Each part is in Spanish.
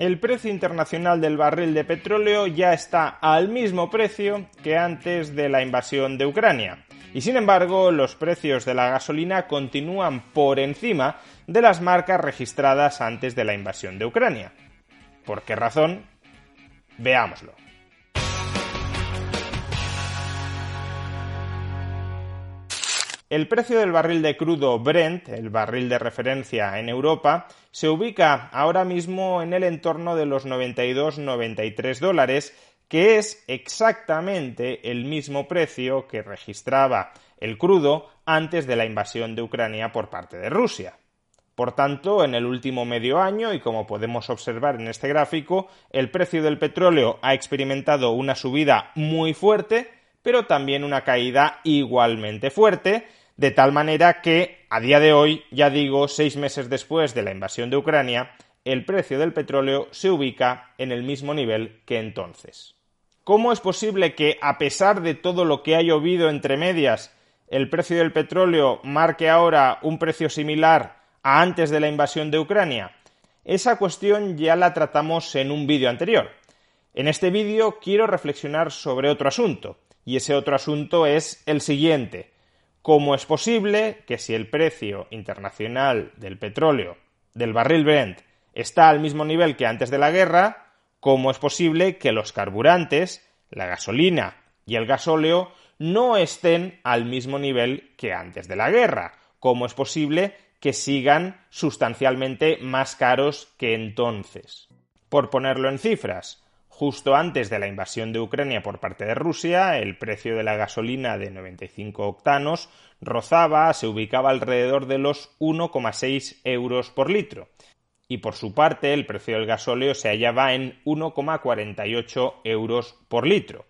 el precio internacional del barril de petróleo ya está al mismo precio que antes de la invasión de Ucrania. Y sin embargo, los precios de la gasolina continúan por encima de las marcas registradas antes de la invasión de Ucrania. ¿Por qué razón? Veámoslo. El precio del barril de crudo Brent, el barril de referencia en Europa, se ubica ahora mismo en el entorno de los 92-93 dólares, que es exactamente el mismo precio que registraba el crudo antes de la invasión de Ucrania por parte de Rusia. Por tanto, en el último medio año, y como podemos observar en este gráfico, el precio del petróleo ha experimentado una subida muy fuerte, pero también una caída igualmente fuerte, de tal manera que, a día de hoy, ya digo, seis meses después de la invasión de Ucrania, el precio del petróleo se ubica en el mismo nivel que entonces. ¿Cómo es posible que, a pesar de todo lo que ha llovido entre medias, el precio del petróleo marque ahora un precio similar a antes de la invasión de Ucrania? Esa cuestión ya la tratamos en un vídeo anterior. En este vídeo quiero reflexionar sobre otro asunto, y ese otro asunto es el siguiente. ¿Cómo es posible que si el precio internacional del petróleo, del barril Brent, está al mismo nivel que antes de la guerra, cómo es posible que los carburantes, la gasolina y el gasóleo no estén al mismo nivel que antes de la guerra? ¿Cómo es posible que sigan sustancialmente más caros que entonces? Por ponerlo en cifras, Justo antes de la invasión de Ucrania por parte de Rusia, el precio de la gasolina de 95 octanos rozaba, se ubicaba alrededor de los 1,6 euros por litro. Y por su parte, el precio del gasóleo se hallaba en 1,48 euros por litro.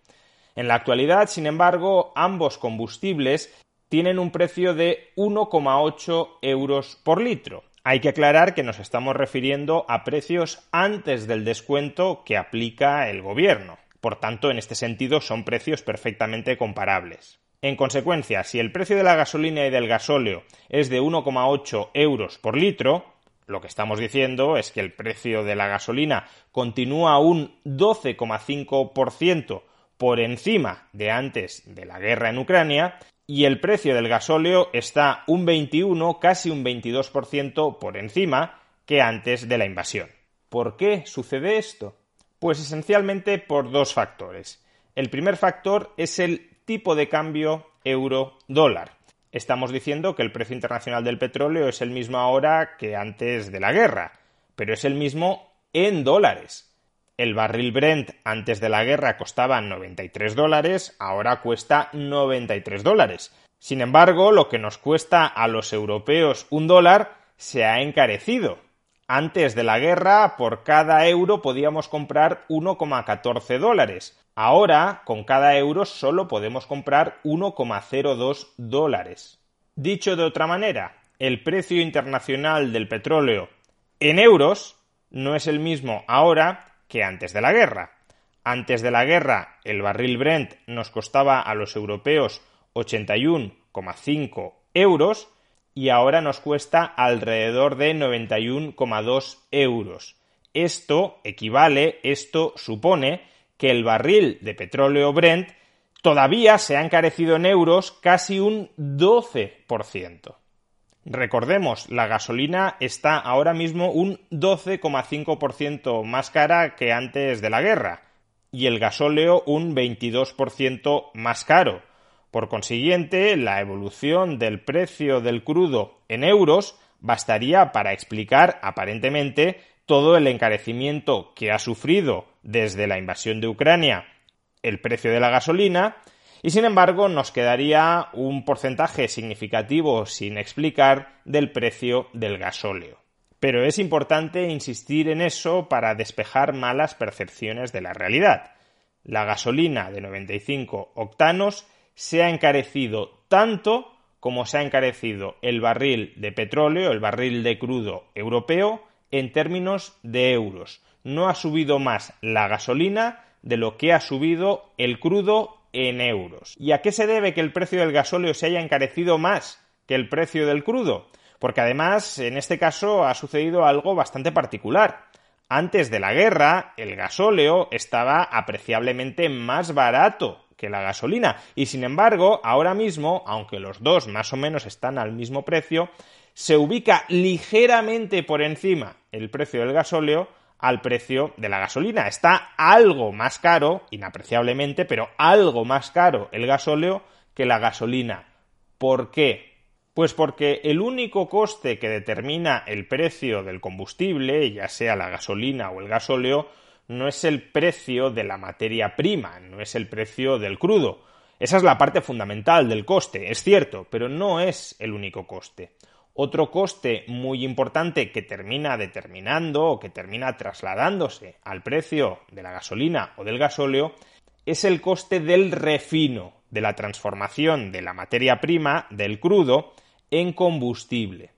En la actualidad, sin embargo, ambos combustibles tienen un precio de 1,8 euros por litro. Hay que aclarar que nos estamos refiriendo a precios antes del descuento que aplica el gobierno. Por tanto, en este sentido son precios perfectamente comparables. En consecuencia, si el precio de la gasolina y del gasóleo es de 1,8 euros por litro, lo que estamos diciendo es que el precio de la gasolina continúa un 12,5% por encima de antes de la guerra en Ucrania y el precio del gasóleo está un 21, casi un 22% por encima que antes de la invasión. ¿Por qué sucede esto? Pues esencialmente por dos factores. El primer factor es el tipo de cambio euro-dólar. Estamos diciendo que el precio internacional del petróleo es el mismo ahora que antes de la guerra, pero es el mismo en dólares. El barril Brent antes de la guerra costaba 93 dólares, ahora cuesta 93 dólares. Sin embargo, lo que nos cuesta a los europeos un dólar se ha encarecido. Antes de la guerra, por cada euro podíamos comprar 1,14 dólares. Ahora, con cada euro solo podemos comprar 1,02 dólares. Dicho de otra manera, el precio internacional del petróleo en euros no es el mismo ahora que antes de la guerra. Antes de la guerra, el barril Brent nos costaba a los europeos 81,5 euros y ahora nos cuesta alrededor de 91,2 euros. Esto equivale, esto supone que el barril de petróleo Brent todavía se ha encarecido en euros casi un 12%. Recordemos, la gasolina está ahora mismo un 12,5% más cara que antes de la guerra y el gasóleo un 22% más caro. Por consiguiente, la evolución del precio del crudo en euros bastaría para explicar aparentemente todo el encarecimiento que ha sufrido desde la invasión de Ucrania el precio de la gasolina y sin embargo nos quedaría un porcentaje significativo sin explicar del precio del gasóleo. Pero es importante insistir en eso para despejar malas percepciones de la realidad. La gasolina de 95 octanos se ha encarecido tanto como se ha encarecido el barril de petróleo, el barril de crudo europeo, en términos de euros. No ha subido más la gasolina de lo que ha subido el crudo en euros. ¿Y a qué se debe que el precio del gasóleo se haya encarecido más que el precio del crudo? Porque además, en este caso, ha sucedido algo bastante particular. Antes de la guerra, el gasóleo estaba apreciablemente más barato que la gasolina. Y sin embargo, ahora mismo, aunque los dos más o menos están al mismo precio, se ubica ligeramente por encima el precio del gasóleo al precio de la gasolina. Está algo más caro, inapreciablemente, pero algo más caro el gasóleo que la gasolina. ¿Por qué? Pues porque el único coste que determina el precio del combustible, ya sea la gasolina o el gasóleo, no es el precio de la materia prima, no es el precio del crudo. Esa es la parte fundamental del coste, es cierto, pero no es el único coste. Otro coste muy importante que termina determinando o que termina trasladándose al precio de la gasolina o del gasóleo es el coste del refino, de la transformación de la materia prima, del crudo, en combustible.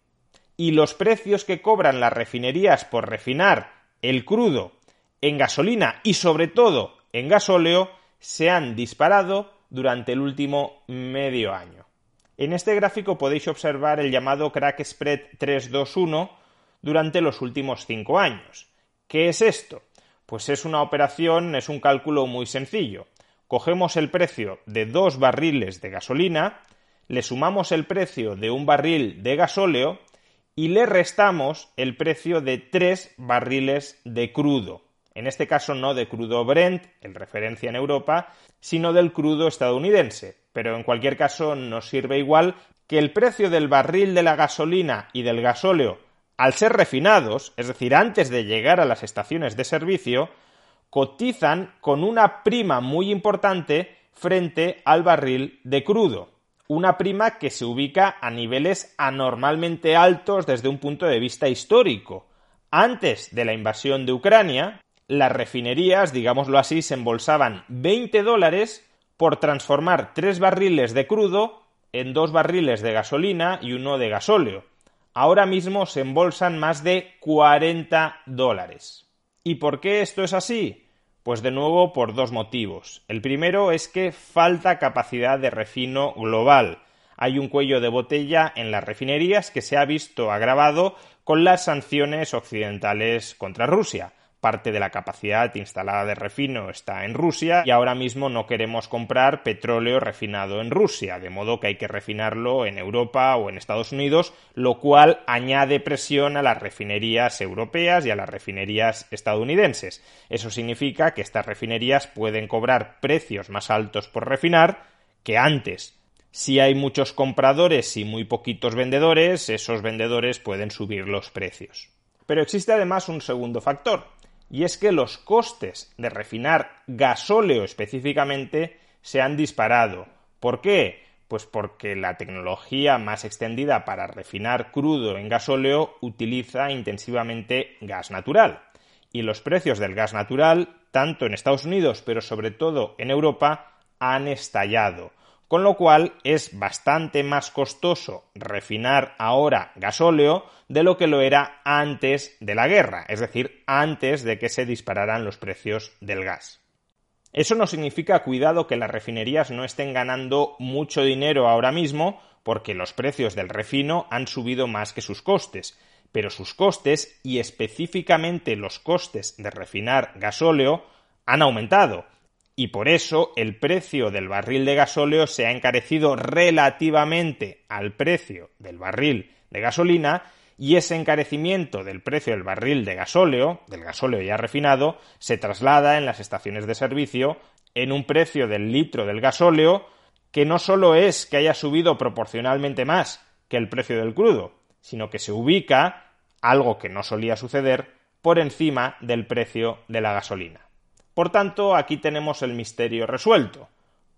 Y los precios que cobran las refinerías por refinar el crudo en gasolina y sobre todo en gasóleo se han disparado durante el último medio año. En este gráfico podéis observar el llamado crack spread 321 durante los últimos cinco años. ¿Qué es esto? Pues es una operación, es un cálculo muy sencillo. Cogemos el precio de dos barriles de gasolina, le sumamos el precio de un barril de gasóleo y le restamos el precio de tres barriles de crudo en este caso no de crudo Brent, el referencia en Europa, sino del crudo estadounidense. Pero en cualquier caso nos sirve igual que el precio del barril de la gasolina y del gasóleo, al ser refinados, es decir, antes de llegar a las estaciones de servicio, cotizan con una prima muy importante frente al barril de crudo. Una prima que se ubica a niveles anormalmente altos desde un punto de vista histórico. Antes de la invasión de Ucrania, las refinerías, digámoslo así, se embolsaban 20 dólares por transformar tres barriles de crudo en dos barriles de gasolina y uno de gasóleo. Ahora mismo se embolsan más de 40 dólares. ¿Y por qué esto es así? Pues de nuevo por dos motivos. El primero es que falta capacidad de refino global. Hay un cuello de botella en las refinerías que se ha visto agravado con las sanciones occidentales contra Rusia parte de la capacidad instalada de refino está en Rusia y ahora mismo no queremos comprar petróleo refinado en Rusia, de modo que hay que refinarlo en Europa o en Estados Unidos, lo cual añade presión a las refinerías europeas y a las refinerías estadounidenses. Eso significa que estas refinerías pueden cobrar precios más altos por refinar que antes. Si hay muchos compradores y muy poquitos vendedores, esos vendedores pueden subir los precios. Pero existe además un segundo factor, y es que los costes de refinar gasóleo específicamente se han disparado. ¿Por qué? Pues porque la tecnología más extendida para refinar crudo en gasóleo utiliza intensivamente gas natural. Y los precios del gas natural, tanto en Estados Unidos, pero sobre todo en Europa, han estallado con lo cual es bastante más costoso refinar ahora gasóleo de lo que lo era antes de la guerra, es decir, antes de que se dispararan los precios del gas. Eso no significa, cuidado, que las refinerías no estén ganando mucho dinero ahora mismo, porque los precios del refino han subido más que sus costes, pero sus costes, y específicamente los costes de refinar gasóleo, han aumentado, y por eso el precio del barril de gasóleo se ha encarecido relativamente al precio del barril de gasolina y ese encarecimiento del precio del barril de gasóleo, del gasóleo ya refinado, se traslada en las estaciones de servicio en un precio del litro del gasóleo que no solo es que haya subido proporcionalmente más que el precio del crudo, sino que se ubica, algo que no solía suceder, por encima del precio de la gasolina. Por tanto, aquí tenemos el misterio resuelto.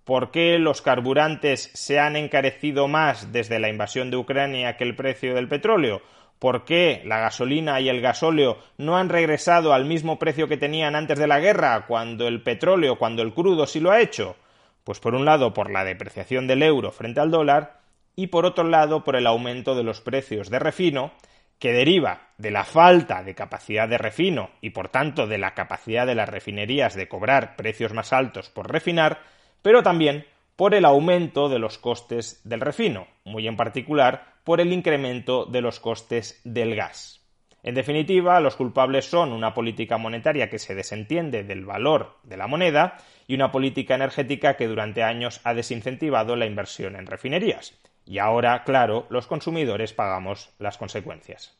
¿Por qué los carburantes se han encarecido más desde la invasión de Ucrania que el precio del petróleo? ¿Por qué la gasolina y el gasóleo no han regresado al mismo precio que tenían antes de la guerra, cuando el petróleo, cuando el crudo sí lo ha hecho? Pues por un lado por la depreciación del euro frente al dólar y por otro lado por el aumento de los precios de refino, que deriva de la falta de capacidad de refino y por tanto de la capacidad de las refinerías de cobrar precios más altos por refinar, pero también por el aumento de los costes del refino, muy en particular por el incremento de los costes del gas. En definitiva, los culpables son una política monetaria que se desentiende del valor de la moneda y una política energética que durante años ha desincentivado la inversión en refinerías. Y ahora, claro, los consumidores pagamos las consecuencias.